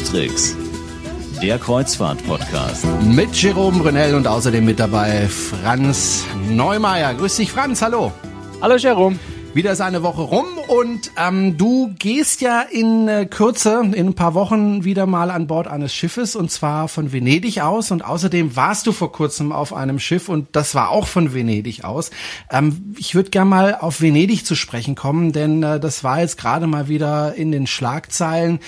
Tricks, der Kreuzfahrt-Podcast. Mit Jerome Brunel und außerdem mit dabei Franz Neumeier. Grüß dich, Franz. Hallo. Hallo, Jerome. Wieder ist eine Woche rum und ähm, du gehst ja in äh, Kürze, in ein paar Wochen wieder mal an Bord eines Schiffes und zwar von Venedig aus und außerdem warst du vor kurzem auf einem Schiff und das war auch von Venedig aus. Ähm, ich würde gerne mal auf Venedig zu sprechen kommen, denn äh, das war jetzt gerade mal wieder in den Schlagzeilen.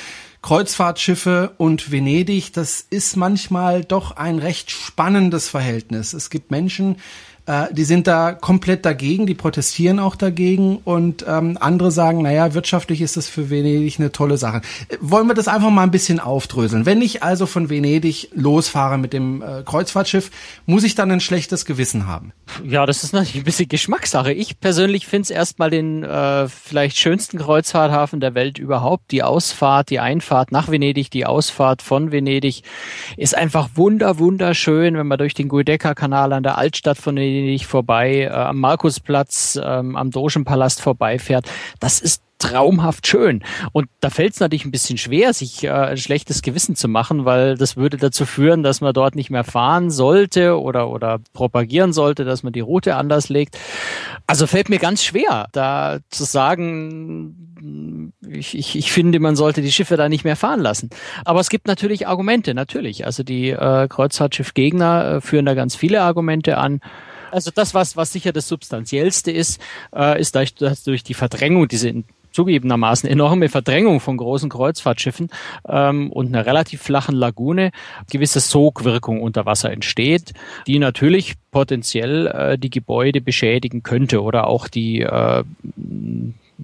Kreuzfahrtschiffe und Venedig, das ist manchmal doch ein recht spannendes Verhältnis. Es gibt Menschen, äh, die sind da komplett dagegen, die protestieren auch dagegen und ähm, andere sagen, naja, wirtschaftlich ist das für Venedig eine tolle Sache. Äh, wollen wir das einfach mal ein bisschen aufdröseln? Wenn ich also von Venedig losfahre mit dem äh, Kreuzfahrtschiff, muss ich dann ein schlechtes Gewissen haben? Ja, das ist natürlich ein bisschen Geschmackssache. Ich persönlich finde es erstmal den äh, vielleicht schönsten Kreuzfahrthafen der Welt überhaupt. Die Ausfahrt, die Einfahrt nach Venedig, die Ausfahrt von Venedig ist einfach wunder, wunderschön, wenn man durch den Guideca-Kanal an der Altstadt von Venedig Venedig vorbei, äh, am Markusplatz, ähm, am Dogenpalast vorbeifährt. Das ist traumhaft schön. Und da fällt es natürlich ein bisschen schwer, sich äh, ein schlechtes Gewissen zu machen, weil das würde dazu führen, dass man dort nicht mehr fahren sollte oder, oder propagieren sollte, dass man die Route anders legt. Also fällt mir ganz schwer, da zu sagen, ich, ich, ich finde, man sollte die Schiffe da nicht mehr fahren lassen. Aber es gibt natürlich Argumente, natürlich. Also die äh, Kreuzfahrtschiffgegner äh, führen da ganz viele Argumente an also das, was, was sicher das Substanziellste ist, äh, ist durch, durch die Verdrängung, diese zugegebenermaßen enorme Verdrängung von großen Kreuzfahrtschiffen ähm, und einer relativ flachen Lagune gewisse Sogwirkung unter Wasser entsteht, die natürlich potenziell äh, die Gebäude beschädigen könnte oder auch die äh,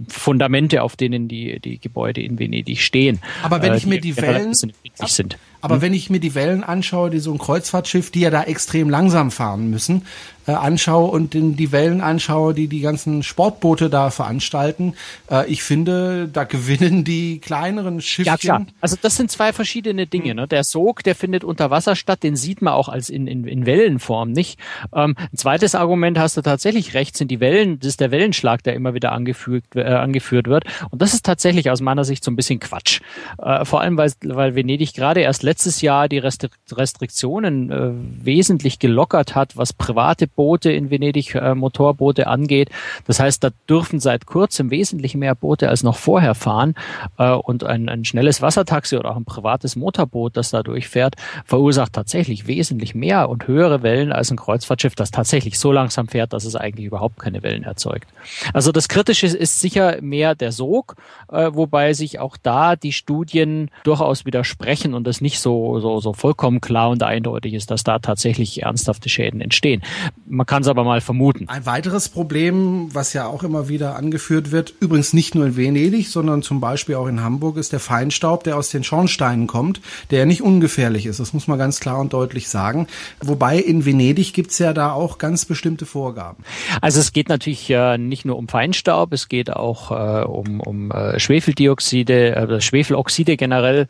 Fundamente, auf denen die, die Gebäude in Venedig stehen. Aber wenn äh, ich mir die Wellen, sind. Aber hm? wenn ich mir die Wellen anschaue, die so ein Kreuzfahrtschiff, die ja da extrem langsam fahren müssen, äh, anschaue und in die Wellen anschaue, die die ganzen Sportboote da veranstalten, äh, ich finde, da gewinnen die kleineren Schiffchen. Ja klar, also das sind zwei verschiedene Dinge. Ne? Der Sog, der findet unter Wasser statt, den sieht man auch als in, in, in Wellenform nicht. Ähm, ein zweites Argument hast du tatsächlich recht, sind die Wellen, das ist der Wellenschlag, der immer wieder angeführt, äh, angeführt wird. Und das ist tatsächlich aus meiner Sicht so ein bisschen Quatsch. Äh, vor allem, weil, weil Venedig gerade erst letztes Jahr die Restriktionen äh, wesentlich gelockert hat, was private Boote in Venedig, äh, Motorboote angeht. Das heißt, da dürfen seit kurzem wesentlich mehr Boote als noch vorher fahren. Äh, und ein, ein schnelles Wassertaxi oder auch ein privates Motorboot, das da durchfährt, verursacht tatsächlich wesentlich mehr und höhere Wellen als ein Kreuzfahrtschiff, das tatsächlich so langsam fährt, dass es eigentlich überhaupt keine Wellen erzeugt. Also das Kritische ist sicher mehr der Sog, wobei sich auch da die Studien durchaus widersprechen und es nicht so, so, so vollkommen klar und eindeutig ist, dass da tatsächlich ernsthafte Schäden entstehen. Man kann es aber mal vermuten. Ein weiteres Problem, was ja auch immer wieder angeführt wird, übrigens nicht nur in Venedig, sondern zum Beispiel auch in Hamburg, ist der Feinstaub, der aus den Schornsteinen kommt, der ja nicht ungefährlich ist. Das muss man ganz klar und deutlich sagen. Wobei in Venedig gibt's ja da auch ganz bestimmte Vorgaben. Also es geht natürlich äh, nicht nur um Feinstaub, es geht auch äh, um, um äh, Schwefeldioxide, äh, Schwefeloxide generell,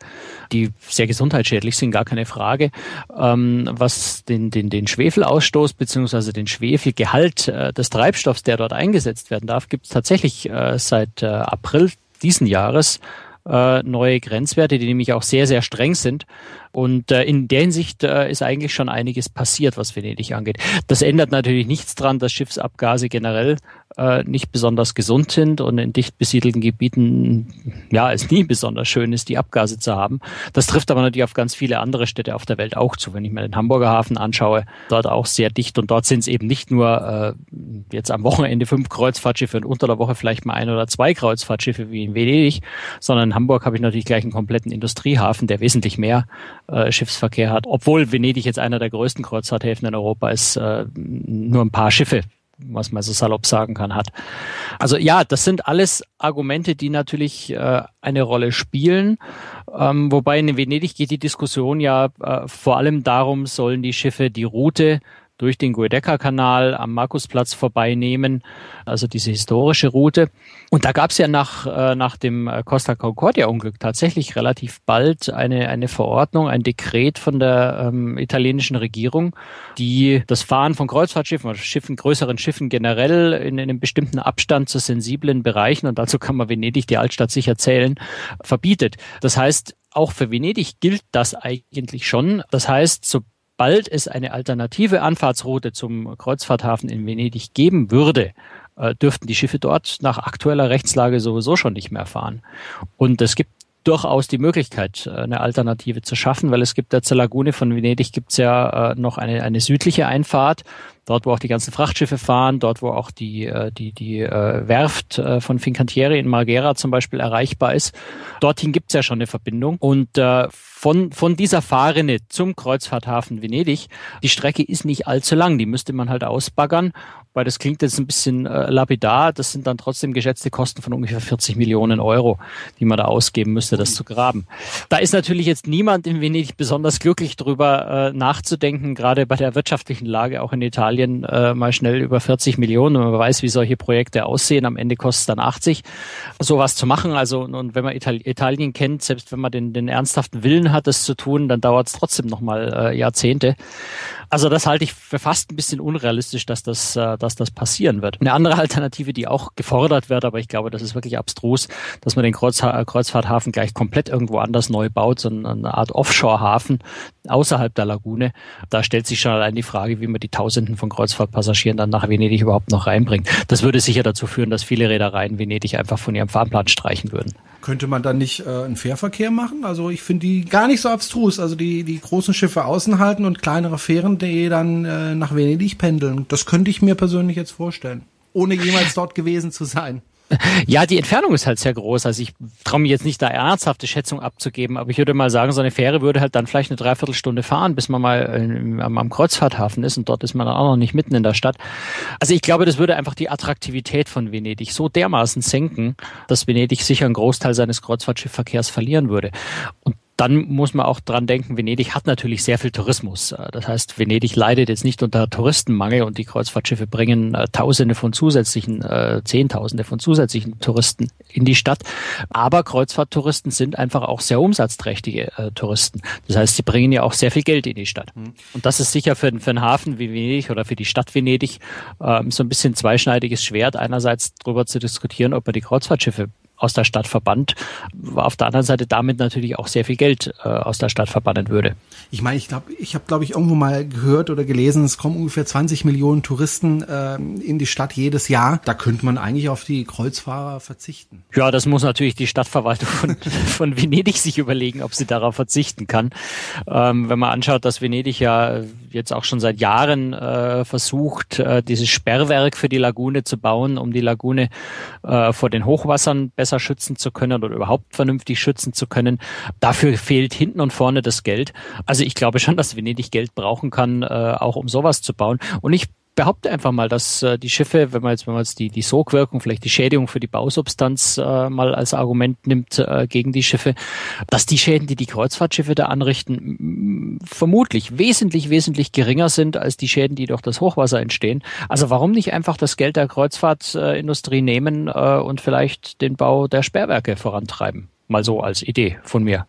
die sehr gesundheitsschädlich sind, gar keine Frage. Ähm, was den, den, den Schwefelausstoß also den Schwefelgehalt äh, des Treibstoffs, der dort eingesetzt werden darf, gibt es tatsächlich äh, seit äh, April diesen Jahres äh, neue Grenzwerte, die nämlich auch sehr, sehr streng sind. Und äh, in der Hinsicht äh, ist eigentlich schon einiges passiert, was Venedig angeht. Das ändert natürlich nichts dran, dass Schiffsabgase generell äh, nicht besonders gesund sind und in dicht besiedelten Gebieten ja es nie besonders schön ist, die Abgase zu haben. Das trifft aber natürlich auf ganz viele andere Städte auf der Welt auch zu. Wenn ich mir den Hamburger Hafen anschaue, dort auch sehr dicht und dort sind es eben nicht nur äh, jetzt am Wochenende fünf Kreuzfahrtschiffe und unter der Woche vielleicht mal ein oder zwei Kreuzfahrtschiffe wie in Venedig, sondern in Hamburg habe ich natürlich gleich einen kompletten Industriehafen, der wesentlich mehr äh, Schiffsverkehr hat. Obwohl Venedig jetzt einer der größten Kreuzfahrthäfen in Europa ist, äh, nur ein paar Schiffe was man so salopp sagen kann, hat. Also ja, das sind alles Argumente, die natürlich äh, eine Rolle spielen. Ähm, wobei in Venedig geht die Diskussion ja äh, vor allem darum, sollen die Schiffe die Route durch den Guedeca-Kanal am Markusplatz vorbeinehmen, also diese historische Route. Und da gab es ja nach, äh, nach dem Costa Concordia-Unglück tatsächlich relativ bald eine, eine Verordnung, ein Dekret von der ähm, italienischen Regierung, die das Fahren von Kreuzfahrtschiffen oder Schiffen, größeren Schiffen generell in, in einem bestimmten Abstand zu sensiblen Bereichen, und dazu kann man Venedig, die Altstadt, sicher zählen, verbietet. Das heißt, auch für Venedig gilt das eigentlich schon. Das heißt, sobald es eine alternative Anfahrtsroute zum Kreuzfahrthafen in Venedig geben würde, äh, dürften die Schiffe dort nach aktueller Rechtslage sowieso schon nicht mehr fahren. Und es gibt durchaus die Möglichkeit, äh, eine Alternative zu schaffen, weil es gibt ja zur Lagune von Venedig gibt es ja äh, noch eine, eine südliche Einfahrt, dort wo auch die ganzen Frachtschiffe fahren, dort wo auch die, die, die Werft von Fincantieri in Marghera zum Beispiel erreichbar ist. Dorthin gibt es ja schon eine Verbindung und von, von dieser Fahrrinne zum Kreuzfahrthafen Venedig, die Strecke ist nicht allzu lang, die müsste man halt ausbaggern weil das klingt jetzt ein bisschen äh, lapidar, das sind dann trotzdem geschätzte Kosten von ungefähr 40 Millionen Euro, die man da ausgeben müsste, das zu graben. Da ist natürlich jetzt niemand in Venedig besonders glücklich drüber äh, nachzudenken, gerade bei der wirtschaftlichen Lage auch in Italien äh, mal schnell über 40 Millionen und man weiß, wie solche Projekte aussehen, am Ende kostet es dann 80, sowas zu machen. Also und wenn man Itali Italien kennt, selbst wenn man den, den ernsthaften Willen hat, das zu tun, dann dauert es trotzdem nochmal äh, Jahrzehnte. Also das halte ich für fast ein bisschen unrealistisch, dass das, äh, dass das passieren wird. Eine andere Alternative, die auch gefordert wird, aber ich glaube, das ist wirklich abstrus, dass man den Kreuz, Kreuzfahrthafen gleich komplett irgendwo anders neu baut, sondern eine Art Offshore-Hafen außerhalb der Lagune. Da stellt sich schon allein die Frage, wie man die Tausenden von Kreuzfahrtpassagieren dann nach Venedig überhaupt noch reinbringt. Das würde sicher dazu führen, dass viele Reedereien Venedig einfach von ihrem Fahrplan streichen würden. Könnte man dann nicht äh, einen Fährverkehr machen? Also ich finde die gar nicht so abstrus. Also die, die großen Schiffe außen halten und kleinere Fähren, die dann äh, nach Venedig pendeln. Das könnte ich mir persönlich jetzt vorstellen. Ohne jemals dort gewesen zu sein. Ja, die Entfernung ist halt sehr groß. Also ich traue mich jetzt nicht da ernsthafte Schätzung abzugeben, aber ich würde mal sagen, so eine Fähre würde halt dann vielleicht eine Dreiviertelstunde fahren, bis man mal äh, am, am Kreuzfahrthafen ist und dort ist man dann auch noch nicht mitten in der Stadt. Also ich glaube, das würde einfach die Attraktivität von Venedig so dermaßen senken, dass Venedig sicher einen Großteil seines Kreuzfahrtschiffverkehrs verlieren würde. Und dann muss man auch dran denken, Venedig hat natürlich sehr viel Tourismus. Äh, das heißt, Venedig leidet jetzt nicht unter Touristenmangel und die Kreuzfahrtschiffe bringen äh, Tausende von zusätzlichen, äh, Zehntausende von zusätzlichen Touristen in die Stadt. Aber Kreuzfahrttouristen sind einfach auch sehr umsatzträchtige äh, Touristen. Das heißt, sie bringen ja auch sehr viel Geld in die Stadt. Mhm. Und das ist sicher für, für einen Hafen wie Venedig oder für die Stadt Venedig äh, so ein bisschen zweischneidiges Schwert. Einerseits darüber zu diskutieren, ob man die Kreuzfahrtschiffe aus der Stadt verbannt, auf der anderen Seite damit natürlich auch sehr viel Geld äh, aus der Stadt verbannen würde. Ich meine, ich glaube, ich habe, glaube ich, irgendwo mal gehört oder gelesen, es kommen ungefähr 20 Millionen Touristen äh, in die Stadt jedes Jahr. Da könnte man eigentlich auf die Kreuzfahrer verzichten. Ja, das muss natürlich die Stadtverwaltung von, von Venedig sich überlegen, ob sie darauf verzichten kann. Ähm, wenn man anschaut, dass Venedig ja jetzt auch schon seit Jahren äh, versucht, äh, dieses Sperrwerk für die Lagune zu bauen, um die Lagune äh, vor den Hochwassern besser schützen zu können oder überhaupt vernünftig schützen zu können. Dafür fehlt hinten und vorne das Geld. Also ich glaube schon, dass Venedig Geld brauchen kann, äh, auch um sowas zu bauen. Und ich behaupte einfach mal, dass äh, die Schiffe, wenn man jetzt, wenn man jetzt die, die Sogwirkung, vielleicht die Schädigung für die Bausubstanz äh, mal als Argument nimmt äh, gegen die Schiffe, dass die Schäden, die die Kreuzfahrtschiffe da anrichten, vermutlich wesentlich, wesentlich geringer sind als die Schäden, die durch das Hochwasser entstehen. Also warum nicht einfach das Geld der Kreuzfahrtindustrie nehmen äh, und vielleicht den Bau der Sperrwerke vorantreiben? Mal so als Idee von mir.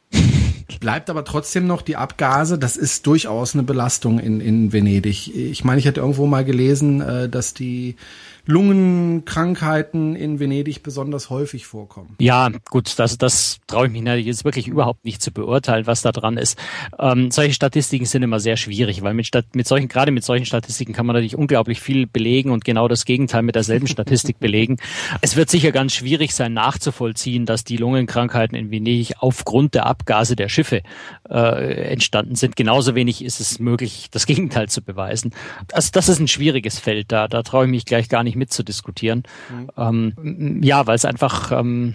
Bleibt aber trotzdem noch die Abgase, das ist durchaus eine Belastung in, in Venedig. Ich meine, ich hatte irgendwo mal gelesen, äh, dass die Lungenkrankheiten in Venedig besonders häufig vorkommen. Ja, gut, das, das traue ich mich jetzt wirklich überhaupt nicht zu beurteilen, was da dran ist. Ähm, solche Statistiken sind immer sehr schwierig, weil mit, mit solchen, gerade mit solchen Statistiken kann man natürlich unglaublich viel belegen und genau das Gegenteil mit derselben Statistik belegen. Es wird sicher ganz schwierig sein, nachzuvollziehen, dass die Lungenkrankheiten in Venedig aufgrund der Abgase der Schiffe äh, entstanden sind. Genauso wenig ist es möglich, das Gegenteil zu beweisen. Also das ist ein schwieriges Feld, da, da traue ich mich gleich gar nicht mitzudiskutieren. Mhm. Ähm, ja, weil es einfach ähm,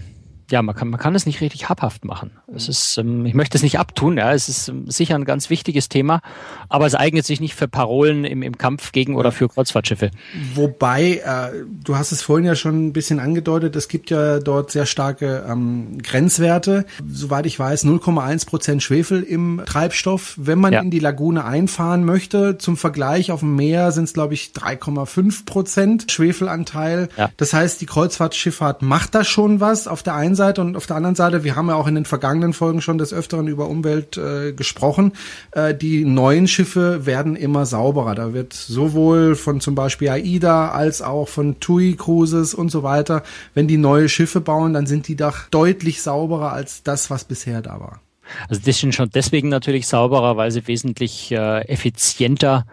ja, man kann, man kann es nicht richtig habhaft machen. Es ist, ähm, ich möchte es nicht abtun, ja, es ist ähm, sicher ein ganz wichtiges Thema, aber es eignet sich nicht für Parolen im, im Kampf gegen oder für Kreuzfahrtschiffe. Wobei, äh, du hast es vorhin ja schon ein bisschen angedeutet, es gibt ja dort sehr starke ähm, Grenzwerte. Soweit ich weiß, 0,1 Prozent Schwefel im Treibstoff. Wenn man ja. in die Lagune einfahren möchte, zum Vergleich auf dem Meer sind es, glaube ich, 3,5 Prozent Schwefelanteil. Ja. Das heißt, die Kreuzfahrtschifffahrt macht da schon was. Auf der einen Seite und auf der anderen Seite, wir haben ja auch in den vergangenen Folgen schon des Öfteren über Umwelt äh, gesprochen, äh, die neuen Schiffe werden immer sauberer. Da wird sowohl von zum Beispiel AIDA als auch von TUI Cruises und so weiter, wenn die neue Schiffe bauen, dann sind die doch deutlich sauberer als das, was bisher da war. Also die sind schon deswegen natürlich sauberer, weil sie wesentlich äh, effizienter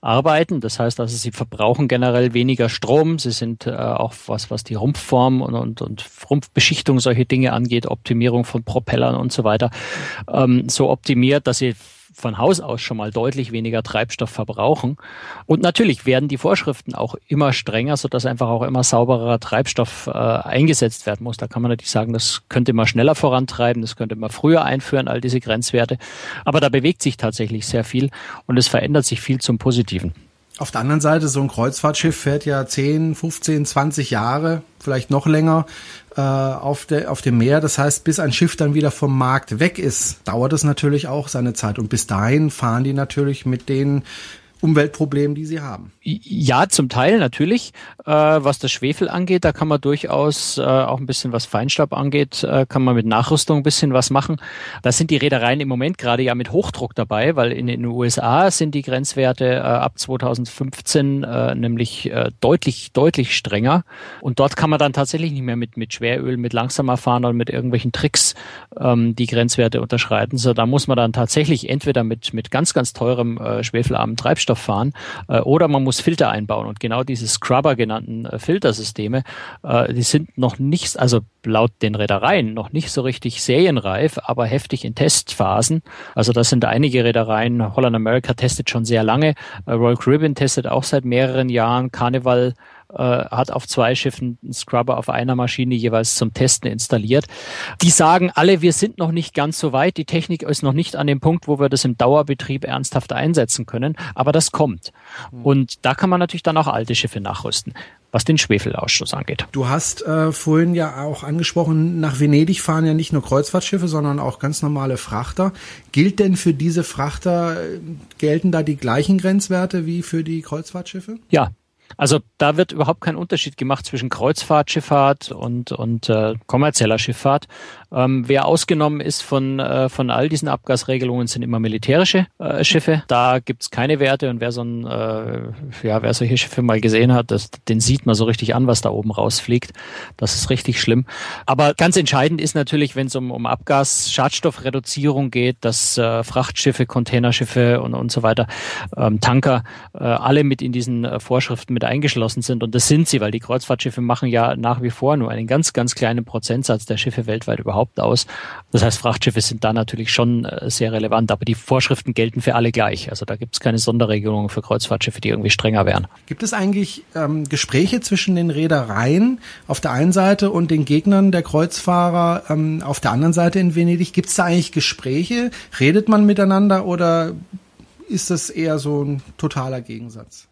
arbeiten. Das heißt also, sie verbrauchen generell weniger Strom. Sie sind äh, auch was, was die Rumpfform und, und, und Rumpfbeschichtung solche Dinge angeht, Optimierung von Propellern und so weiter, ähm, so optimiert, dass sie von Haus aus schon mal deutlich weniger Treibstoff verbrauchen. Und natürlich werden die Vorschriften auch immer strenger, sodass einfach auch immer sauberer Treibstoff äh, eingesetzt werden muss. Da kann man natürlich sagen, das könnte man schneller vorantreiben, das könnte man früher einführen, all diese Grenzwerte. Aber da bewegt sich tatsächlich sehr viel und es verändert sich viel zum Positiven. Auf der anderen Seite, so ein Kreuzfahrtschiff fährt ja 10, 15, 20 Jahre, vielleicht noch länger äh, auf, der, auf dem Meer. Das heißt, bis ein Schiff dann wieder vom Markt weg ist, dauert es natürlich auch seine Zeit. Und bis dahin fahren die natürlich mit den Umweltproblemen, die sie haben. Ja, zum Teil natürlich. Äh, was das Schwefel angeht, da kann man durchaus äh, auch ein bisschen was Feinstaub angeht, äh, kann man mit Nachrüstung ein bisschen was machen. Da sind die Reedereien im Moment gerade ja mit Hochdruck dabei, weil in den USA sind die Grenzwerte äh, ab 2015 äh, nämlich äh, deutlich, deutlich strenger. Und dort kann man dann tatsächlich nicht mehr mit, mit Schweröl, mit langsamer fahren oder mit irgendwelchen Tricks ähm, die Grenzwerte unterschreiten. So, da muss man dann tatsächlich entweder mit, mit ganz, ganz teurem äh, schwefelarmen Treibstoff fahren äh, oder man muss Filter einbauen. Und genau diese Scrubber genannten äh, Filtersysteme, äh, die sind noch nicht, also laut den Reedereien noch nicht so richtig serienreif, aber heftig in Testphasen. Also das sind einige Reedereien. Holland America testet schon sehr lange. Äh, Royal Caribbean testet auch seit mehreren Jahren. Carnival hat auf zwei Schiffen einen Scrubber auf einer Maschine jeweils zum Testen installiert. Die sagen alle, wir sind noch nicht ganz so weit. Die Technik ist noch nicht an dem Punkt, wo wir das im Dauerbetrieb ernsthaft einsetzen können. Aber das kommt. Mhm. Und da kann man natürlich dann auch alte Schiffe nachrüsten was den Schwefelausstoß angeht. Du hast äh, vorhin ja auch angesprochen, nach Venedig fahren ja nicht nur Kreuzfahrtschiffe, sondern auch ganz normale Frachter. Gilt denn für diese Frachter, äh, gelten da die gleichen Grenzwerte wie für die Kreuzfahrtschiffe? Ja, also da wird überhaupt kein Unterschied gemacht zwischen Kreuzfahrtschifffahrt und, und äh, kommerzieller Schifffahrt. Ähm, wer ausgenommen ist von, äh, von all diesen Abgasregelungen, sind immer militärische äh, Schiffe. Da gibt's keine Werte und wer so ein, äh, ja, wer solche Schiffe mal gesehen hat, das, den sieht man so richtig an, was da oben rausfliegt. Das ist richtig schlimm. Aber ganz entscheidend ist natürlich, wenn es um, um Abgas, Schadstoffreduzierung geht, dass äh, Frachtschiffe, Containerschiffe und, und so weiter, ähm, Tanker, äh, alle mit in diesen äh, Vorschriften mit eingeschlossen sind. Und das sind sie, weil die Kreuzfahrtschiffe machen ja nach wie vor nur einen ganz, ganz kleinen Prozentsatz der Schiffe weltweit überhaupt überhaupt aus. Das heißt, Frachtschiffe sind da natürlich schon äh, sehr relevant, aber die Vorschriften gelten für alle gleich. Also da gibt es keine Sonderregelungen für Kreuzfahrtschiffe, die irgendwie strenger wären. Gibt es eigentlich ähm, Gespräche zwischen den Reedereien auf der einen Seite und den Gegnern der Kreuzfahrer ähm, auf der anderen Seite in Venedig? Gibt es da eigentlich Gespräche? Redet man miteinander oder ist das eher so ein totaler Gegensatz.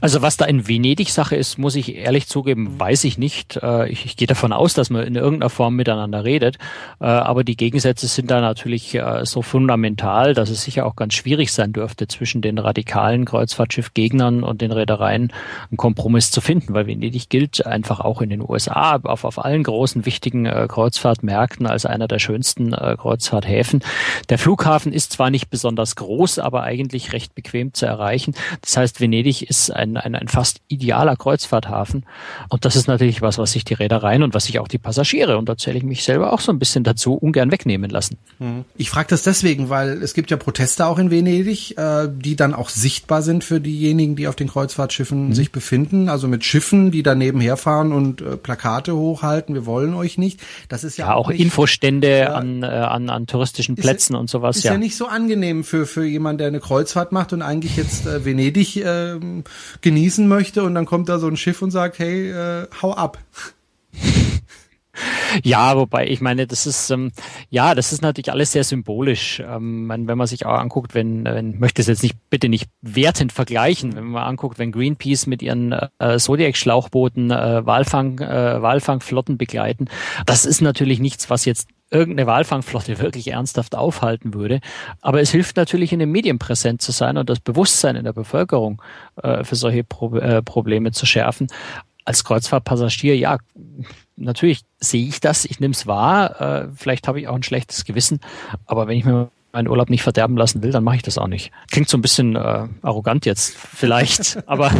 Also was da in Venedig Sache ist, muss ich ehrlich zugeben, weiß ich nicht. Äh, ich, ich gehe davon aus, dass man in irgendeiner Form miteinander redet. Äh, aber die Gegensätze sind da natürlich äh, so fundamental, dass es sicher auch ganz schwierig sein dürfte, zwischen den radikalen Kreuzfahrtschiffgegnern und den Reedereien einen Kompromiss zu finden, weil Venedig gilt einfach auch in den USA auf, auf allen großen wichtigen Kreuzfahrtmärkten als einer der schönsten Kreuzfahrthäfen. Der Flughafen ist zwar nicht besonders groß, aber eigentlich eigentlich recht bequem zu erreichen. Das heißt, Venedig ist ein, ein, ein fast idealer Kreuzfahrthafen. Und das ist natürlich was, was sich die Reedereien und was sich auch die Passagiere, und da zähle ich mich selber auch so ein bisschen dazu, ungern wegnehmen lassen. Mhm. Ich frage das deswegen, weil es gibt ja Proteste auch in Venedig, äh, die dann auch sichtbar sind für diejenigen, die auf den Kreuzfahrtschiffen mhm. sich befinden. Also mit Schiffen, die daneben herfahren und äh, Plakate hochhalten, wir wollen euch nicht. Das ist ja, ja auch, auch Infostände ja, an, äh, an, an touristischen Plätzen ist, und sowas. Ist ja. ja nicht so angenehm für, für jemanden, der eine Kreuzfahrt Kreuzfahrt macht und eigentlich jetzt äh, Venedig äh, genießen möchte und dann kommt da so ein Schiff und sagt, hey, äh, hau ab. Ja, wobei ich meine, das ist ähm, ja, das ist natürlich alles sehr symbolisch. Ähm, wenn man sich auch anguckt, wenn, wenn möchte es jetzt nicht bitte nicht wertend vergleichen, wenn man anguckt, wenn Greenpeace mit ihren äh, Zodiac-Schlauchbooten äh, Walfang, äh, Walfangflotten begleiten, das ist natürlich nichts, was jetzt irgendeine Walfangflotte wirklich ernsthaft aufhalten würde. Aber es hilft natürlich, in den Medien präsent zu sein und das Bewusstsein in der Bevölkerung äh, für solche Pro äh, Probleme zu schärfen. Als Kreuzfahrtpassagier, ja, natürlich sehe ich das, ich nehme es wahr, äh, vielleicht habe ich auch ein schlechtes Gewissen, aber wenn ich mir meinen Urlaub nicht verderben lassen will, dann mache ich das auch nicht. Klingt so ein bisschen äh, arrogant jetzt, vielleicht, aber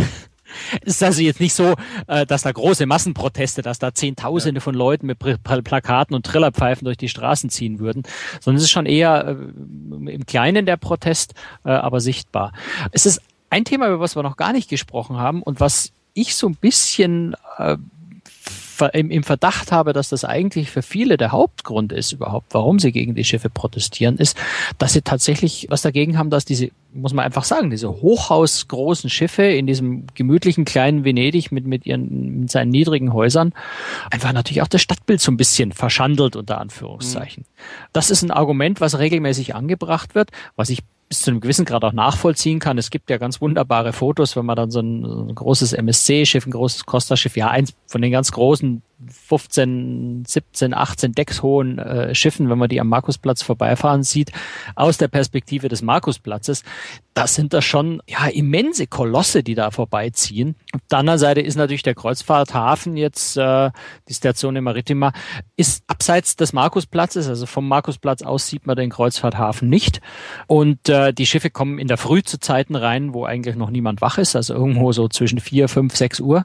ist also jetzt nicht so, äh, dass da große Massenproteste, dass da Zehntausende ja. von Leuten mit Plakaten und Trillerpfeifen durch die Straßen ziehen würden, sondern es ist schon eher äh, im Kleinen der Protest, äh, aber sichtbar. Es ist ein Thema, über was wir noch gar nicht gesprochen haben und was ich so ein bisschen im Verdacht habe, dass das eigentlich für viele der Hauptgrund ist überhaupt, warum sie gegen die Schiffe protestieren, ist, dass sie tatsächlich was dagegen haben, dass diese, muss man einfach sagen, diese hochhausgroßen Schiffe in diesem gemütlichen kleinen Venedig mit, mit ihren, mit seinen niedrigen Häusern einfach natürlich auch das Stadtbild so ein bisschen verschandelt, unter Anführungszeichen. Mhm. Das ist ein Argument, was regelmäßig angebracht wird, was ich bis zu einem gewissen Grad auch nachvollziehen kann. Es gibt ja ganz wunderbare Fotos, wenn man dann so ein, so ein großes MSC-Schiff, ein großes Costa-Schiff, ja, eins von den ganz großen 15, 17, 18 deckshohen äh, Schiffen, wenn man die am Markusplatz vorbeifahren sieht, aus der Perspektive des Markusplatzes, das sind da schon ja immense Kolosse, die da vorbeiziehen. Auf der anderen Seite ist natürlich der Kreuzfahrthafen jetzt, äh, die Station Maritima, ist abseits des Markusplatzes, also vom Markusplatz aus sieht man den Kreuzfahrthafen nicht. Und äh, die Schiffe kommen in der Früh zu Zeiten rein, wo eigentlich noch niemand wach ist, also irgendwo so zwischen vier, fünf, sechs Uhr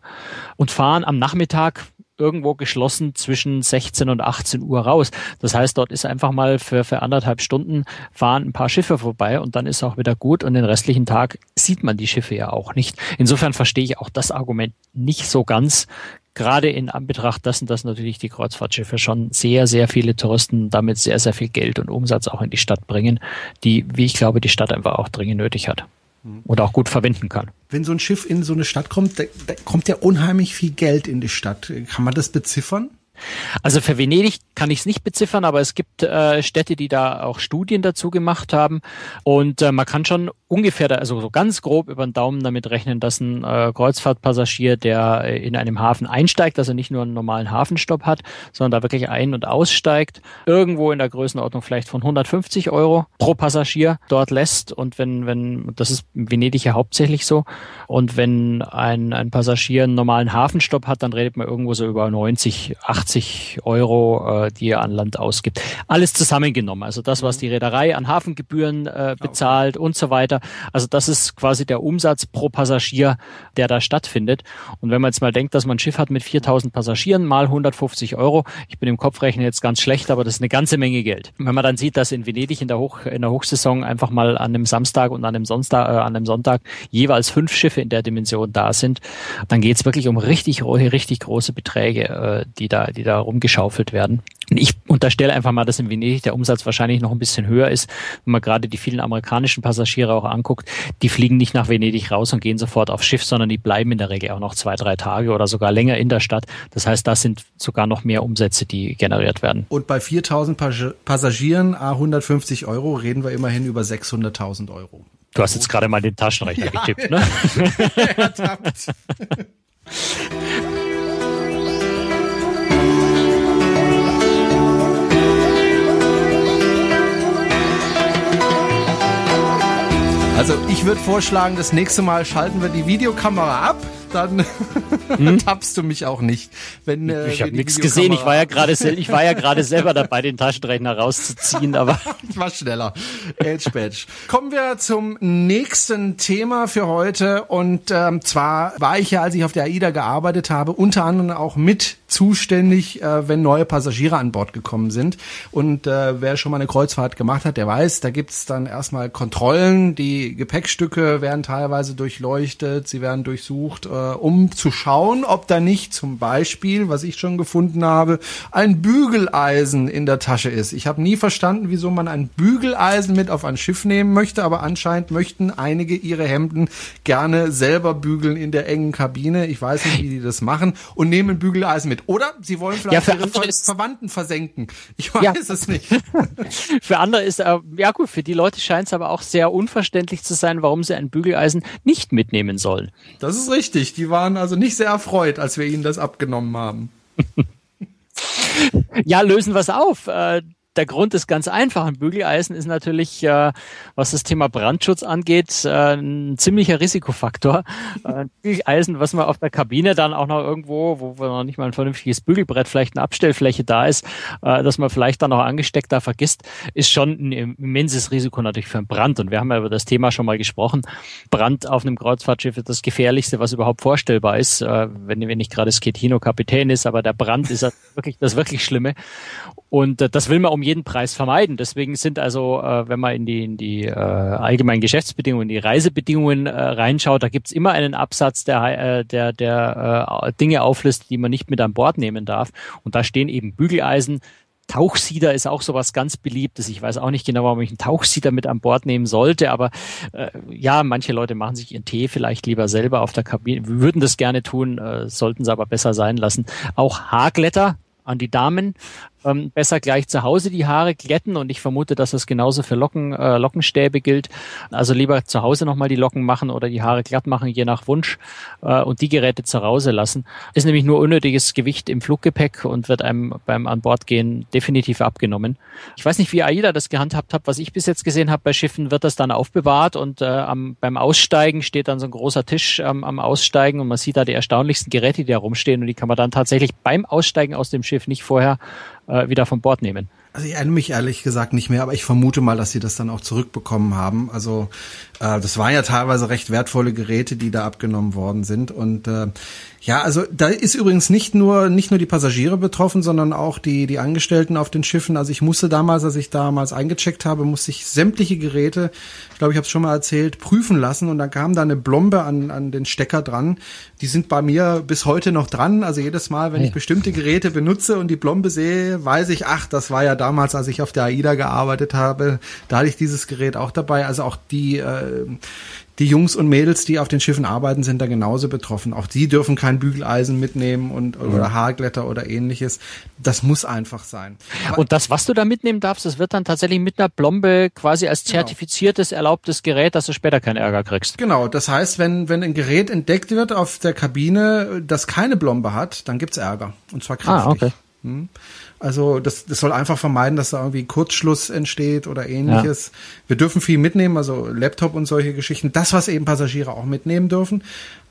und fahren am Nachmittag irgendwo geschlossen zwischen 16 und 18 Uhr raus. Das heißt, dort ist einfach mal für, für anderthalb Stunden fahren ein paar Schiffe vorbei und dann ist auch wieder gut und den restlichen Tag sieht man die Schiffe ja auch nicht. Insofern verstehe ich auch das Argument nicht so ganz, gerade in Anbetracht dessen, dass natürlich die Kreuzfahrtschiffe schon sehr, sehr viele Touristen damit sehr, sehr viel Geld und Umsatz auch in die Stadt bringen, die, wie ich glaube, die Stadt einfach auch dringend nötig hat oder auch gut verwenden kann. Wenn so ein Schiff in so eine Stadt kommt, da, da kommt ja unheimlich viel Geld in die Stadt. Kann man das beziffern? Also für Venedig kann ich es nicht beziffern, aber es gibt äh, Städte, die da auch Studien dazu gemacht haben. Und äh, man kann schon ungefähr, da, also so ganz grob über den Daumen damit rechnen, dass ein äh, Kreuzfahrtpassagier, der in einem Hafen einsteigt, dass er nicht nur einen normalen Hafenstopp hat, sondern da wirklich ein- und aussteigt, irgendwo in der Größenordnung vielleicht von 150 Euro pro Passagier dort lässt. Und wenn, wenn, das ist in Venedig ja hauptsächlich so. Und wenn ein, ein Passagier einen normalen Hafenstopp hat, dann redet man irgendwo so über 90, 80 Euro, äh, die er an Land ausgibt. Alles zusammengenommen. Also das, was die Reederei an Hafengebühren äh, bezahlt okay. und so weiter. Also das ist quasi der Umsatz pro Passagier, der da stattfindet. Und wenn man jetzt mal denkt, dass man ein Schiff hat mit 4000 Passagieren mal 150 Euro, ich bin im Kopfrechnen jetzt ganz schlecht, aber das ist eine ganze Menge Geld. Wenn man dann sieht, dass in Venedig in der, Hoch, in der Hochsaison einfach mal an einem Samstag und an einem Sonntag, äh, an einem Sonntag jeweils fünf Schiffe in der Dimension da sind, dann geht es wirklich um richtig, richtig große Beträge, äh, die da, die da rumgeschaufelt werden. Ich unterstelle einfach mal, dass in Venedig der Umsatz wahrscheinlich noch ein bisschen höher ist, wenn man gerade die vielen amerikanischen Passagiere auch anguckt. Die fliegen nicht nach Venedig raus und gehen sofort aufs Schiff, sondern die bleiben in der Regel auch noch zwei, drei Tage oder sogar länger in der Stadt. Das heißt, das sind sogar noch mehr Umsätze, die generiert werden. Und bei 4000 Passagieren, a 150 Euro, reden wir immerhin über 600.000 Euro. Du hast jetzt gerade mal den Taschenrechner ja, getippt, ne? Ertappt. Also ich würde vorschlagen, das nächste Mal schalten wir die Videokamera ab dann hm? tappst du mich auch nicht. Wenn, äh, ich habe nichts gesehen. Ich war ja gerade, ich war ja gerade selber dabei, den Taschenrechner rauszuziehen, aber ich war schneller. Edge Badge. Kommen wir zum nächsten Thema für heute und ähm, zwar war ich ja, als ich auf der AIDA gearbeitet habe, unter anderem auch mit zuständig, äh, wenn neue Passagiere an Bord gekommen sind. Und äh, wer schon mal eine Kreuzfahrt gemacht hat, der weiß, da gibt's dann erstmal Kontrollen. Die Gepäckstücke werden teilweise durchleuchtet, sie werden durchsucht. Äh, um zu schauen, ob da nicht zum Beispiel, was ich schon gefunden habe, ein Bügeleisen in der Tasche ist. Ich habe nie verstanden, wieso man ein Bügeleisen mit auf ein Schiff nehmen möchte, aber anscheinend möchten einige ihre Hemden gerne selber bügeln in der engen Kabine. Ich weiß nicht, wie die das machen und nehmen Bügeleisen mit. Oder sie wollen vielleicht ja, ihre Ver Verwandten versenken. Ich weiß ja. es nicht. für andere ist, äh, ja gut, für die Leute scheint es aber auch sehr unverständlich zu sein, warum sie ein Bügeleisen nicht mitnehmen sollen. Das ist richtig. Die waren also nicht sehr erfreut, als wir ihnen das abgenommen haben. ja, lösen wir es auf. Äh, der Grund ist ganz einfach. Ein Bügeleisen ist natürlich, äh, was das Thema Brandschutz angeht, äh, ein ziemlicher Risikofaktor. Äh, ein Bügeleisen, was man auf der Kabine dann auch noch irgendwo, wo noch nicht mal ein vernünftiges Bügelbrett, vielleicht eine Abstellfläche da ist, äh, dass man vielleicht dann noch angesteckt da vergisst, ist schon ein immenses Risiko natürlich für einen Brand. Und wir haben ja über das Thema schon mal gesprochen. Brand auf einem Kreuzfahrtschiff ist das Gefährlichste, was überhaupt vorstellbar ist, äh, wenn, wenn nicht gerade Sketino Kapitän ist, aber der Brand ist wirklich das wirklich Schlimme. Und äh, das will man um jeden Preis vermeiden. Deswegen sind also, äh, wenn man in die, in die äh, allgemeinen Geschäftsbedingungen, die Reisebedingungen äh, reinschaut, da gibt's immer einen Absatz, der, äh, der, der äh, Dinge auflistet, die man nicht mit an Bord nehmen darf. Und da stehen eben Bügeleisen, Tauchsieder ist auch sowas ganz beliebtes. Ich weiß auch nicht genau, warum ich einen Tauchsieder mit an Bord nehmen sollte, aber äh, ja, manche Leute machen sich ihren Tee vielleicht lieber selber auf der Kabine, würden das gerne tun, äh, sollten sie aber besser sein lassen. Auch Haarglätter an die Damen ähm, besser gleich zu Hause die Haare glätten und ich vermute, dass das genauso für Locken, äh, Lockenstäbe gilt. Also lieber zu Hause nochmal die Locken machen oder die Haare glatt machen, je nach Wunsch äh, und die Geräte zu Hause lassen. Ist nämlich nur unnötiges Gewicht im Fluggepäck und wird einem beim an Bord gehen definitiv abgenommen. Ich weiß nicht, wie AIDA das gehandhabt hat. Was ich bis jetzt gesehen habe bei Schiffen, wird das dann aufbewahrt und äh, am, beim Aussteigen steht dann so ein großer Tisch ähm, am Aussteigen und man sieht da die erstaunlichsten Geräte, die da rumstehen und die kann man dann tatsächlich beim Aussteigen aus dem Schiff nicht vorher äh, wieder von Bord nehmen. Also ich erinnere mich ehrlich gesagt nicht mehr, aber ich vermute mal, dass sie das dann auch zurückbekommen haben. Also äh, das waren ja teilweise recht wertvolle Geräte, die da abgenommen worden sind. Und äh, ja, also da ist übrigens nicht nur nicht nur die Passagiere betroffen, sondern auch die die Angestellten auf den Schiffen. Also ich musste damals, als ich damals eingecheckt habe, musste ich sämtliche Geräte, ich glaube, ich habe es schon mal erzählt, prüfen lassen und dann kam da eine Blombe an an den Stecker dran. Die sind bei mir bis heute noch dran. Also jedes Mal, wenn hey. ich bestimmte Geräte benutze und die Blombe sehe, weiß ich, ach, das war ja damals, als ich auf der AIDA gearbeitet habe, da hatte ich dieses Gerät auch dabei. Also auch die äh, die Jungs und Mädels, die auf den Schiffen arbeiten, sind da genauso betroffen. Auch die dürfen kein Bügeleisen mitnehmen und mhm. oder Haarglätter oder ähnliches. Das muss einfach sein. Aber und das, was du da mitnehmen darfst, das wird dann tatsächlich mit einer Blombe quasi als genau. zertifiziertes, genau. erlaubtes Gerät, dass du später keinen Ärger kriegst. Genau, das heißt, wenn, wenn ein Gerät entdeckt wird auf der Kabine, das keine Blombe hat, dann gibt's Ärger. Und zwar kräftig. Ah, okay. Hm? Also das, das soll einfach vermeiden, dass da irgendwie Kurzschluss entsteht oder ähnliches. Ja. Wir dürfen viel mitnehmen, also Laptop und solche Geschichten. Das, was eben Passagiere auch mitnehmen dürfen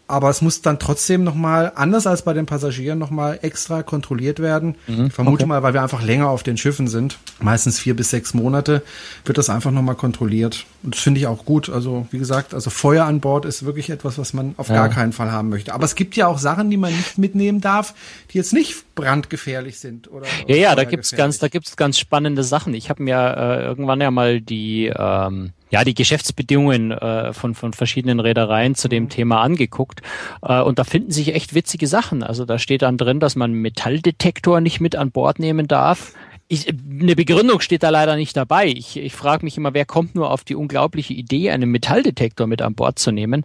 aber es muss dann trotzdem nochmal, anders als bei den Passagieren, nochmal extra kontrolliert werden. Mhm, ich vermute okay. mal, weil wir einfach länger auf den Schiffen sind, meistens vier bis sechs Monate, wird das einfach nochmal kontrolliert. Und das finde ich auch gut. Also, wie gesagt, also Feuer an Bord ist wirklich etwas, was man auf ja. gar keinen Fall haben möchte. Aber es gibt ja auch Sachen, die man nicht mitnehmen darf, die jetzt nicht brandgefährlich sind. Oder ja, ja, da gibt's ganz, da gibt's ganz spannende Sachen. Ich habe mir äh, irgendwann ja mal die ähm, ja, die Geschäftsbedingungen äh, von, von verschiedenen Reedereien zu dem mhm. Thema angeguckt. Äh, und da finden sich echt witzige Sachen. Also da steht dann drin, dass man Metalldetektor nicht mit an Bord nehmen darf ich, eine Begründung steht da leider nicht dabei. Ich, ich frage mich immer, wer kommt nur auf die unglaubliche Idee, einen Metalldetektor mit an Bord zu nehmen?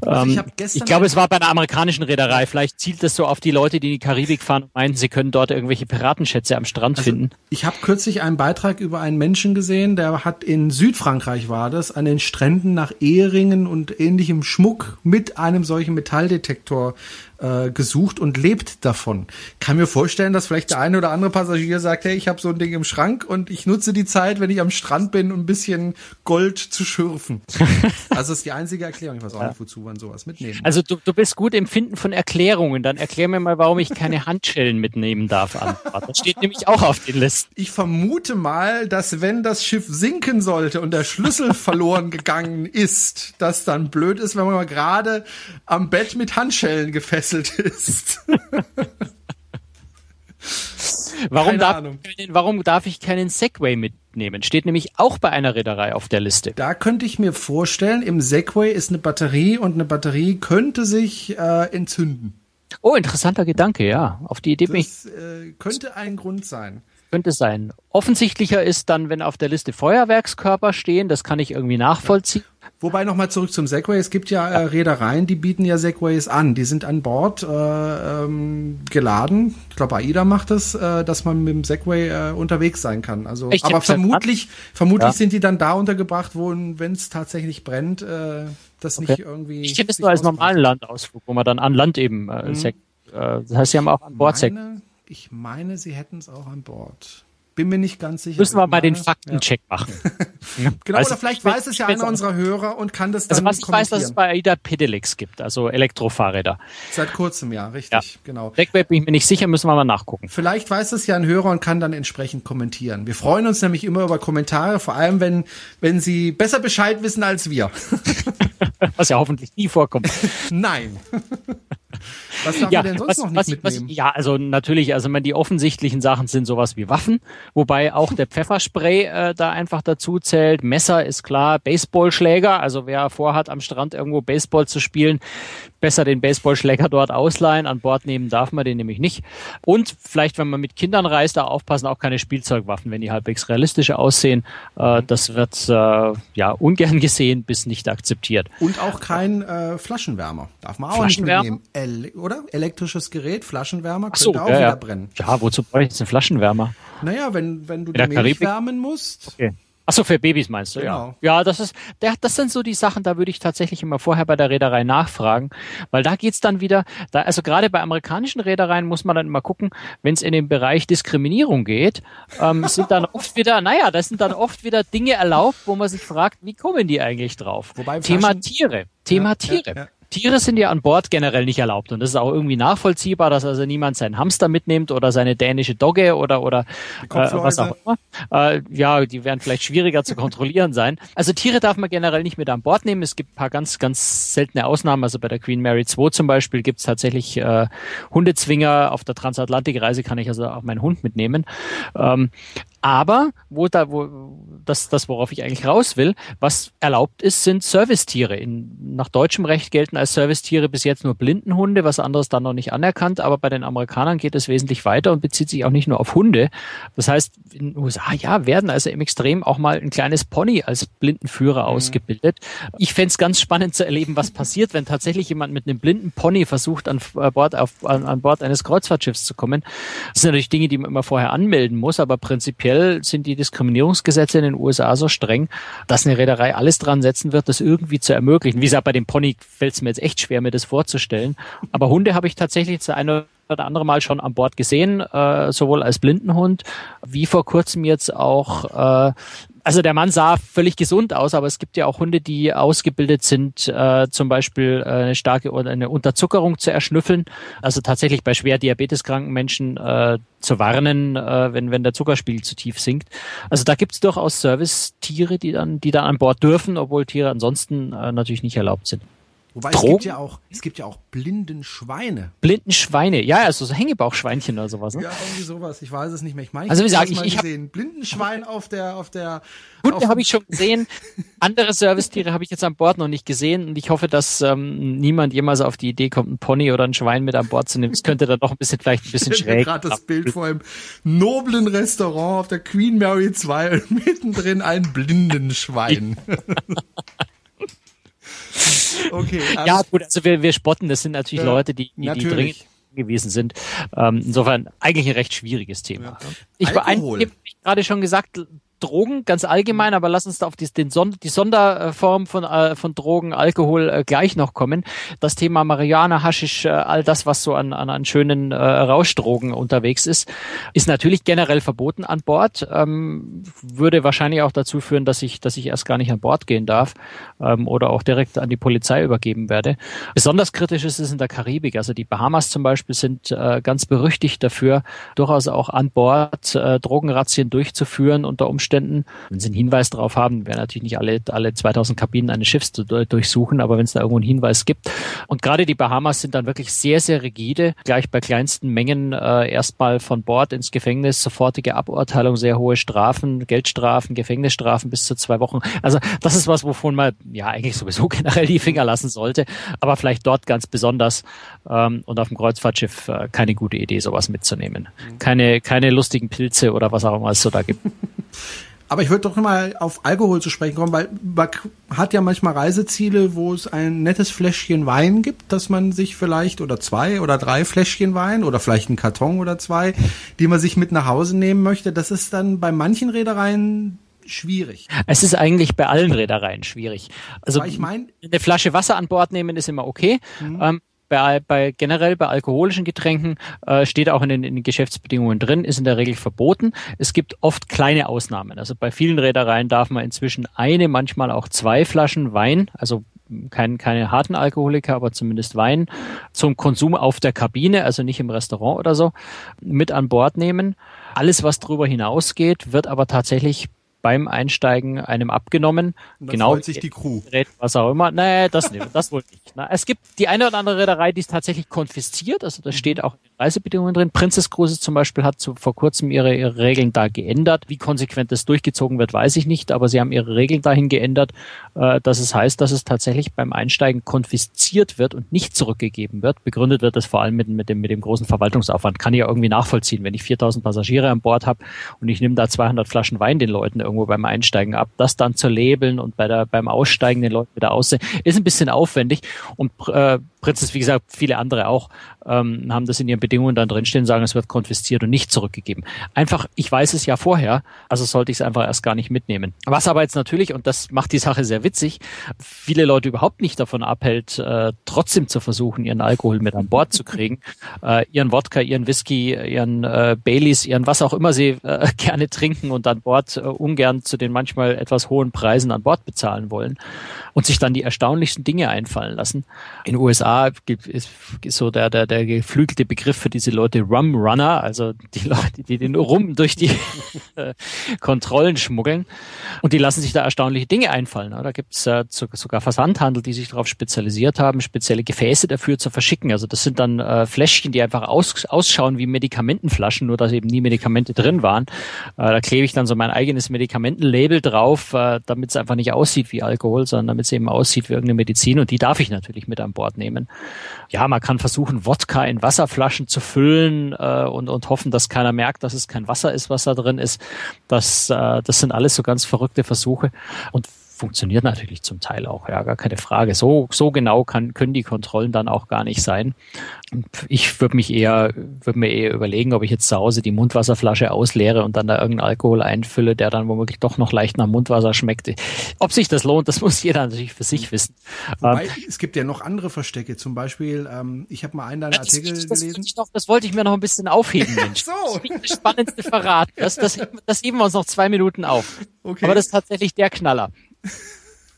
Also ähm, ich, ich glaube, es war bei einer amerikanischen Reederei. Vielleicht zielt das so auf die Leute, die in die Karibik fahren und meinen, sie können dort irgendwelche Piratenschätze am Strand also finden. Ich habe kürzlich einen Beitrag über einen Menschen gesehen, der hat in Südfrankreich war das, an den Stränden nach Eheringen und ähnlichem Schmuck mit einem solchen Metalldetektor äh, gesucht und lebt davon. Kann mir vorstellen, dass vielleicht der eine oder andere Passagier sagt, hey, ich habe so ein Ding im Schrank und ich nutze die Zeit, wenn ich am Strand bin, um ein bisschen Gold zu schürfen. also das ist die einzige Erklärung. Ich weiß auch ja. nicht, wozu man sowas mitnehmen. Also du, du bist gut im Finden von Erklärungen. Dann erklär mir mal, warum ich keine Handschellen mitnehmen darf. Das steht nämlich auch auf den Listen. Ich vermute mal, dass wenn das Schiff sinken sollte und der Schlüssel verloren gegangen ist, das dann blöd ist, wenn man mal gerade am Bett mit Handschellen gefesselt gefesselt ist. warum, darf keinen, warum darf ich keinen Segway mitnehmen? Steht nämlich auch bei einer Reederei auf der Liste. Da könnte ich mir vorstellen, im Segway ist eine Batterie und eine Batterie könnte sich äh, entzünden. Oh, interessanter Gedanke, ja. Auf die Idee bin ich. Äh, könnte ein Grund sein. Könnte sein. Offensichtlicher ist dann, wenn auf der Liste Feuerwerkskörper stehen, das kann ich irgendwie nachvollziehen. Wobei nochmal zurück zum Segway. Es gibt ja äh, Reedereien, die bieten ja Segways an. Die sind an Bord äh, ähm, geladen. Ich glaube, AIDA macht es, äh, dass man mit dem Segway äh, unterwegs sein kann. Also, ich aber vermutlich, vermutlich ja. sind die dann da untergebracht, wo, wenn es tatsächlich brennt, äh, das okay. nicht irgendwie. Ich kenne es nur als normalen Landausflug, wo man dann an Land eben äh, mhm. Seg äh, Das heißt, sie haben auch an Bord Segway. Ich meine, sie hätten es auch an Bord. Bin mir nicht ganz sicher. Müssen wir mal den Faktencheck ja. machen. genau, also oder vielleicht weiß es ja einer unserer Hörer und kann das dann Also was ich weiß, dass es bei AIDA Pedelecs gibt, also Elektrofahrräder. Seit kurzem, ja, richtig, ja. genau. Wegweb bin ich mir nicht sicher, müssen wir mal nachgucken. Vielleicht weiß es ja ein Hörer und kann dann entsprechend kommentieren. Wir freuen uns nämlich immer über Kommentare, vor allem wenn, wenn sie besser Bescheid wissen als wir. was ja hoffentlich nie vorkommt. Nein. Was darf ja, man denn sonst was, noch nicht was, mitnehmen? Was, ja, also natürlich, also man die offensichtlichen Sachen sind sowas wie Waffen, wobei auch der Pfefferspray äh, da einfach dazu zählt. Messer ist klar, Baseballschläger, also wer vorhat, am Strand irgendwo Baseball zu spielen, besser den Baseballschläger dort ausleihen. An Bord nehmen darf man den nämlich nicht. Und vielleicht, wenn man mit Kindern reist, da aufpassen, auch keine Spielzeugwaffen, wenn die halbwegs realistisch aussehen. Äh, das wird äh, ja ungern gesehen bis nicht akzeptiert. Und auch kein äh, Flaschenwärmer. Darf man auch nicht mitnehmen. El oder? Elektrisches Gerät, Flaschenwärmer, könnte so, auch ja, wieder ja. brennen. Ja, wozu brauche ich jetzt einen Flaschenwärmer? Naja, wenn, wenn du die Milch Karibik? wärmen musst. Okay. Ach so, für Babys meinst du, genau. ja. Ja, das ist, das sind so die Sachen, da würde ich tatsächlich immer vorher bei der Reederei nachfragen, weil da geht's dann wieder, da, also gerade bei amerikanischen Reedereien muss man dann immer gucken, wenn es in den Bereich Diskriminierung geht, ähm, sind dann oft wieder, naja, das sind dann oft wieder Dinge erlaubt, wo man sich fragt, wie kommen die eigentlich drauf? Wobei Thema Tiere. Thema ja, Tiere. Ja, ja. Tiere sind ja an Bord generell nicht erlaubt und das ist auch irgendwie nachvollziehbar, dass also niemand seinen Hamster mitnimmt oder seine dänische Dogge oder oder äh, was auch immer. Äh, ja, die werden vielleicht schwieriger zu kontrollieren sein. Also Tiere darf man generell nicht mit an Bord nehmen. Es gibt ein paar ganz ganz seltene Ausnahmen. Also bei der Queen Mary 2 zum Beispiel gibt es tatsächlich äh, Hundezwinger. Auf der Transatlantikreise kann ich also auch meinen Hund mitnehmen. Ähm, aber wo da, wo das, das, worauf ich eigentlich raus will, was erlaubt ist, sind Servicetiere. In, nach deutschem Recht gelten als Servicetiere bis jetzt nur Blindenhunde, was anderes dann noch nicht anerkannt. Aber bei den Amerikanern geht es wesentlich weiter und bezieht sich auch nicht nur auf Hunde. Das heißt, in den USA ja werden also im Extrem auch mal ein kleines Pony als Blindenführer mhm. ausgebildet. Ich fände es ganz spannend zu erleben, was passiert, wenn tatsächlich jemand mit einem blinden Pony versucht, an Bord, auf, an, an Bord eines Kreuzfahrtschiffs zu kommen. Das sind natürlich Dinge, die man immer vorher anmelden muss, aber prinzipiell prinzipiell sind die Diskriminierungsgesetze in den USA so streng, dass eine Reederei alles dran setzen wird, das irgendwie zu ermöglichen. Wie gesagt, bei dem Pony fällt es mir jetzt echt schwer, mir das vorzustellen. Aber Hunde habe ich tatsächlich zu einer oder andere Mal schon an Bord gesehen, äh, sowohl als Blindenhund wie vor kurzem jetzt auch äh, also der Mann sah völlig gesund aus, aber es gibt ja auch Hunde, die ausgebildet sind, äh, zum Beispiel äh, eine starke oder eine Unterzuckerung zu erschnüffeln. Also tatsächlich bei schwer diabeteskranken Menschen äh, zu warnen, äh, wenn, wenn der Zuckerspiegel zu tief sinkt. Also da gibt es durchaus Service-Tiere, die dann, die da an Bord dürfen, obwohl Tiere ansonsten äh, natürlich nicht erlaubt sind. Wobei Drogen? es gibt ja auch, es gibt ja auch blinden Schweine. Blinden Schweine, ja, also so Hängebauchschweinchen oder sowas. Ne? Ja, irgendwie sowas. Ich weiß es nicht mehr. Ich meine, also wie gesagt, ich, ich gesehen. blinden Schwein auf der, auf der. Hunde habe ich schon gesehen. Andere Servicetiere habe ich jetzt an Bord noch nicht gesehen und ich hoffe, dass ähm, niemand jemals auf die Idee kommt, ein Pony oder ein Schwein mit an Bord zu nehmen. Das könnte dann doch ein bisschen vielleicht ein bisschen schräg. Ich gerade das Bild vor einem noblen Restaurant auf der Queen Mary 2 und mittendrin ein blinden Schwein. Okay. Also ja, gut, also wir, wir spotten, das sind natürlich ja, Leute, die, die, die dringend gewesen sind. Ähm, insofern eigentlich ein recht schwieriges Thema. Ja. Ich ein, gerade schon gesagt, Drogen ganz allgemein, aber lass uns da auf die, den Sonder, die Sonderform von, äh, von Drogen, Alkohol äh, gleich noch kommen. Das Thema Marihuana, Haschisch, äh, all das, was so an, an, an schönen äh, Rauschdrogen unterwegs ist, ist natürlich generell verboten an Bord. Ähm, würde wahrscheinlich auch dazu führen, dass ich, dass ich erst gar nicht an Bord gehen darf ähm, oder auch direkt an die Polizei übergeben werde. Besonders kritisch ist es in der Karibik. Also die Bahamas zum Beispiel sind äh, ganz berüchtigt dafür, durchaus auch an Bord äh, Drogenrazzien durchzuführen unter Umständen Umständen. Wenn Sie einen Hinweis darauf haben, werden natürlich nicht alle, alle 2000 Kabinen eines Schiffs durchsuchen, aber wenn es da irgendwo einen Hinweis gibt. Und gerade die Bahamas sind dann wirklich sehr, sehr rigide, gleich bei kleinsten Mengen äh, erstmal von Bord ins Gefängnis, sofortige Aburteilung, sehr hohe Strafen, Geldstrafen, Gefängnisstrafen bis zu zwei Wochen. Also das ist was, wovon man ja eigentlich sowieso generell die Finger lassen sollte, aber vielleicht dort ganz besonders ähm, und auf dem Kreuzfahrtschiff äh, keine gute Idee, sowas mitzunehmen. Mhm. Keine, keine lustigen Pilze oder was auch immer es so da gibt. Aber ich würde doch mal auf Alkohol zu sprechen kommen, weil man hat ja manchmal Reiseziele, wo es ein nettes Fläschchen Wein gibt, dass man sich vielleicht oder zwei oder drei Fläschchen Wein oder vielleicht einen Karton oder zwei, die man sich mit nach Hause nehmen möchte. Das ist dann bei manchen Reedereien schwierig. Es ist eigentlich bei allen Reedereien schwierig. Also Aber ich meine, eine Flasche Wasser an Bord nehmen ist immer okay. Mhm. Ähm, bei, bei generell bei alkoholischen Getränken äh, steht auch in den, in den Geschäftsbedingungen drin, ist in der Regel verboten. Es gibt oft kleine Ausnahmen. Also bei vielen Reedereien darf man inzwischen eine, manchmal auch zwei Flaschen Wein, also kein, keine harten Alkoholiker, aber zumindest Wein zum Konsum auf der Kabine, also nicht im Restaurant oder so, mit an Bord nehmen. Alles, was darüber hinausgeht, wird aber tatsächlich beim Einsteigen einem abgenommen. Und genau. Freut sich die Crew. Was auch immer. Nee, das, das wohl nicht. Na, es gibt die eine oder andere Reederei, die ist tatsächlich konfisziert. Also das steht auch in den Reisebedingungen drin. Princess Cruises zum Beispiel hat zu, vor kurzem ihre, ihre Regeln da geändert. Wie konsequent das durchgezogen wird, weiß ich nicht. Aber sie haben ihre Regeln dahin geändert, äh, dass es heißt, dass es tatsächlich beim Einsteigen konfisziert wird und nicht zurückgegeben wird. Begründet wird das vor allem mit, mit, dem, mit dem großen Verwaltungsaufwand. Kann ich ja irgendwie nachvollziehen. Wenn ich 4000 Passagiere an Bord habe und ich nehme da 200 Flaschen Wein den Leuten irgendwo beim Einsteigen ab. Das dann zu labeln und bei der, beim Aussteigen den Leuten wieder aussehen, ist ein bisschen aufwendig. Und äh, Princess, wie gesagt, viele andere auch, ähm, haben das in ihren Bedingungen dann drinstehen, sagen, es wird konfisziert und nicht zurückgegeben. Einfach, ich weiß es ja vorher, also sollte ich es einfach erst gar nicht mitnehmen. Was aber jetzt natürlich, und das macht die Sache sehr witzig, viele Leute überhaupt nicht davon abhält, äh, trotzdem zu versuchen, ihren Alkohol mit an Bord zu kriegen, äh, ihren Wodka, ihren Whisky, ihren äh, Baileys, ihren was auch immer sie äh, gerne trinken und an Bord äh, ungern zu den manchmal etwas hohen Preisen an Bord bezahlen wollen und sich dann die erstaunlichsten Dinge einfallen lassen. In den USA gibt ist so der, der, der geflügelte Begriff für diese Leute Rum Runner, also die Leute, die den Rum durch die äh, Kontrollen schmuggeln. Und die lassen sich da erstaunliche Dinge einfallen. Da gibt's äh, sogar Versandhandel, die sich darauf spezialisiert haben, spezielle Gefäße dafür zu verschicken. Also das sind dann äh, Fläschchen, die einfach aus, ausschauen wie Medikamentenflaschen, nur dass eben nie Medikamente drin waren. Äh, da klebe ich dann so mein eigenes Medikamentenlabel drauf, äh, damit es einfach nicht aussieht wie Alkohol, sondern damit es eben aussieht wie irgendeine Medizin. Und die darf ich natürlich mit an Bord nehmen. Ja, man kann versuchen, Wodka in Wasserflaschen zu füllen äh, und, und hoffen, dass keiner merkt, dass es kein Wasser ist, was da drin ist. Das, äh, das sind alles so ganz verrückte Versuche. Und funktioniert natürlich zum Teil auch, ja, gar keine Frage. So, so genau kann, können die Kontrollen dann auch gar nicht sein. Ich würde mich eher, würde mir eher überlegen, ob ich jetzt zu Hause die Mundwasserflasche ausleere und dann da irgendeinen Alkohol einfülle, der dann womöglich doch noch leicht nach Mundwasser schmeckt. Ob sich das lohnt, das muss jeder natürlich für sich wissen. Wobei, ähm, es gibt ja noch andere Verstecke. Zum Beispiel, ähm, ich habe mal einen deiner Artikel das, das, gelesen. Das, das, wollte ich mir noch ein bisschen aufheben, Mensch. so. Das ist das spannendste Verrat. Das, das, das heben wir uns noch zwei Minuten auf. Okay. Aber das ist tatsächlich der Knaller.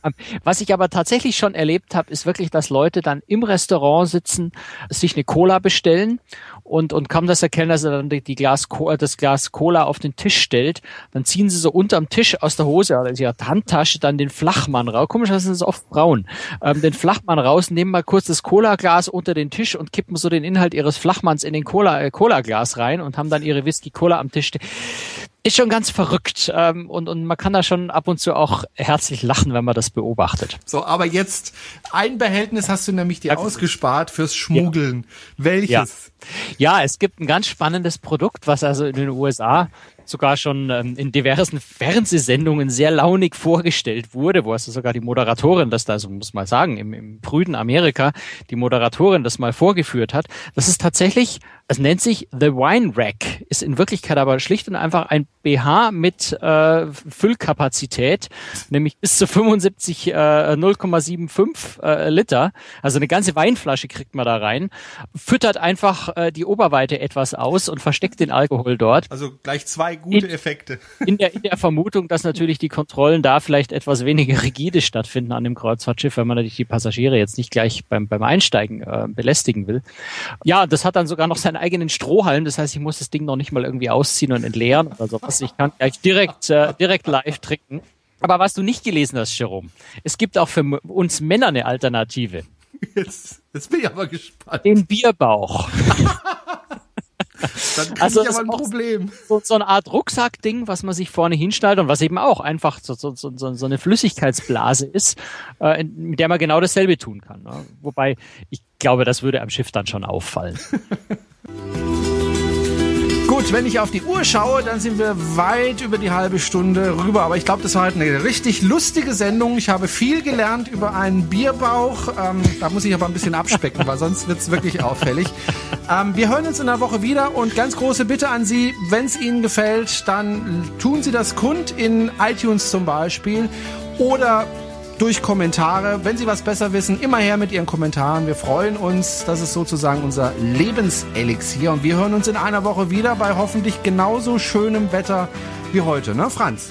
Ähm, was ich aber tatsächlich schon erlebt habe, ist wirklich, dass Leute dann im Restaurant sitzen, sich eine Cola bestellen und, und kaum das erkennen, dass er dann die, Glas, das Glas Cola auf den Tisch stellt, dann ziehen sie so unterm Tisch aus der Hose oder ihrer Handtasche dann den Flachmann raus. Komisch, das sind oft Frauen. Ähm, den Flachmann raus, nehmen mal kurz das Cola-Glas unter den Tisch und kippen so den Inhalt ihres Flachmanns in den Cola, äh, Cola-Glas rein und haben dann ihre Whisky-Cola am Tisch ist schon ganz verrückt ähm, und, und man kann da schon ab und zu auch herzlich lachen, wenn man das beobachtet. So, aber jetzt ein Behältnis hast du nämlich dir ausgespart fürs Schmuggeln. Ja. Welches? Ja. ja, es gibt ein ganz spannendes Produkt, was also in den USA sogar schon ähm, in diversen Fernsehsendungen sehr launig vorgestellt wurde, wo also sogar die Moderatorin das da, also muss man sagen, im, im prüden Amerika, die Moderatorin das mal vorgeführt hat. Das ist tatsächlich, es nennt sich The Wine Rack, ist in Wirklichkeit aber schlicht und einfach ein BH mit äh, Füllkapazität, nämlich bis zu 75 äh, 0,75 äh, Liter. Also eine ganze Weinflasche kriegt man da rein, füttert einfach äh, die Oberweite etwas aus und versteckt den Alkohol dort. Also gleich zwei gute Effekte. In der, in der Vermutung, dass natürlich die Kontrollen da vielleicht etwas weniger rigide stattfinden an dem Kreuzfahrtschiff, wenn man natürlich die Passagiere jetzt nicht gleich beim, beim Einsteigen äh, belästigen will. Ja, das hat dann sogar noch seinen eigenen Strohhalm. Das heißt, ich muss das Ding noch nicht mal irgendwie ausziehen und entleeren oder sowas. Ich kann gleich direkt, äh, direkt live trinken. Aber was du nicht gelesen hast, Jerome, es gibt auch für uns Männer eine Alternative. Jetzt, jetzt bin ich aber gespannt. Den Bierbauch. Dann also ich aber ein Problem. So, so eine Art Rucksackding, was man sich vorne hinstellt und was eben auch einfach so, so, so, so eine Flüssigkeitsblase ist, äh, mit der man genau dasselbe tun kann. Ne? Wobei ich glaube, das würde am Schiff dann schon auffallen. Gut, wenn ich auf die Uhr schaue, dann sind wir weit über die halbe Stunde rüber. Aber ich glaube, das war halt eine richtig lustige Sendung. Ich habe viel gelernt über einen Bierbauch. Ähm, da muss ich aber ein bisschen abspecken, weil sonst wird es wirklich auffällig. Ähm, wir hören uns in der Woche wieder und ganz große Bitte an Sie, wenn es Ihnen gefällt, dann tun Sie das kund in iTunes zum Beispiel oder durch Kommentare. Wenn Sie was besser wissen, immer her mit Ihren Kommentaren. Wir freuen uns. Das ist sozusagen unser Lebenselixier. Und wir hören uns in einer Woche wieder bei hoffentlich genauso schönem Wetter wie heute, ne, Franz?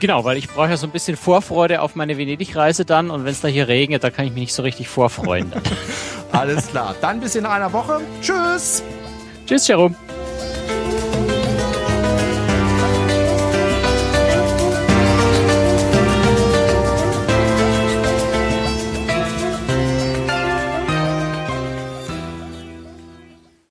Genau, weil ich brauche ja so ein bisschen Vorfreude auf meine Venedig-Reise dann und wenn es da hier regnet, da kann ich mich nicht so richtig vorfreuen. Alles klar. Dann bis in einer Woche. Tschüss. Tschüss, Jerome.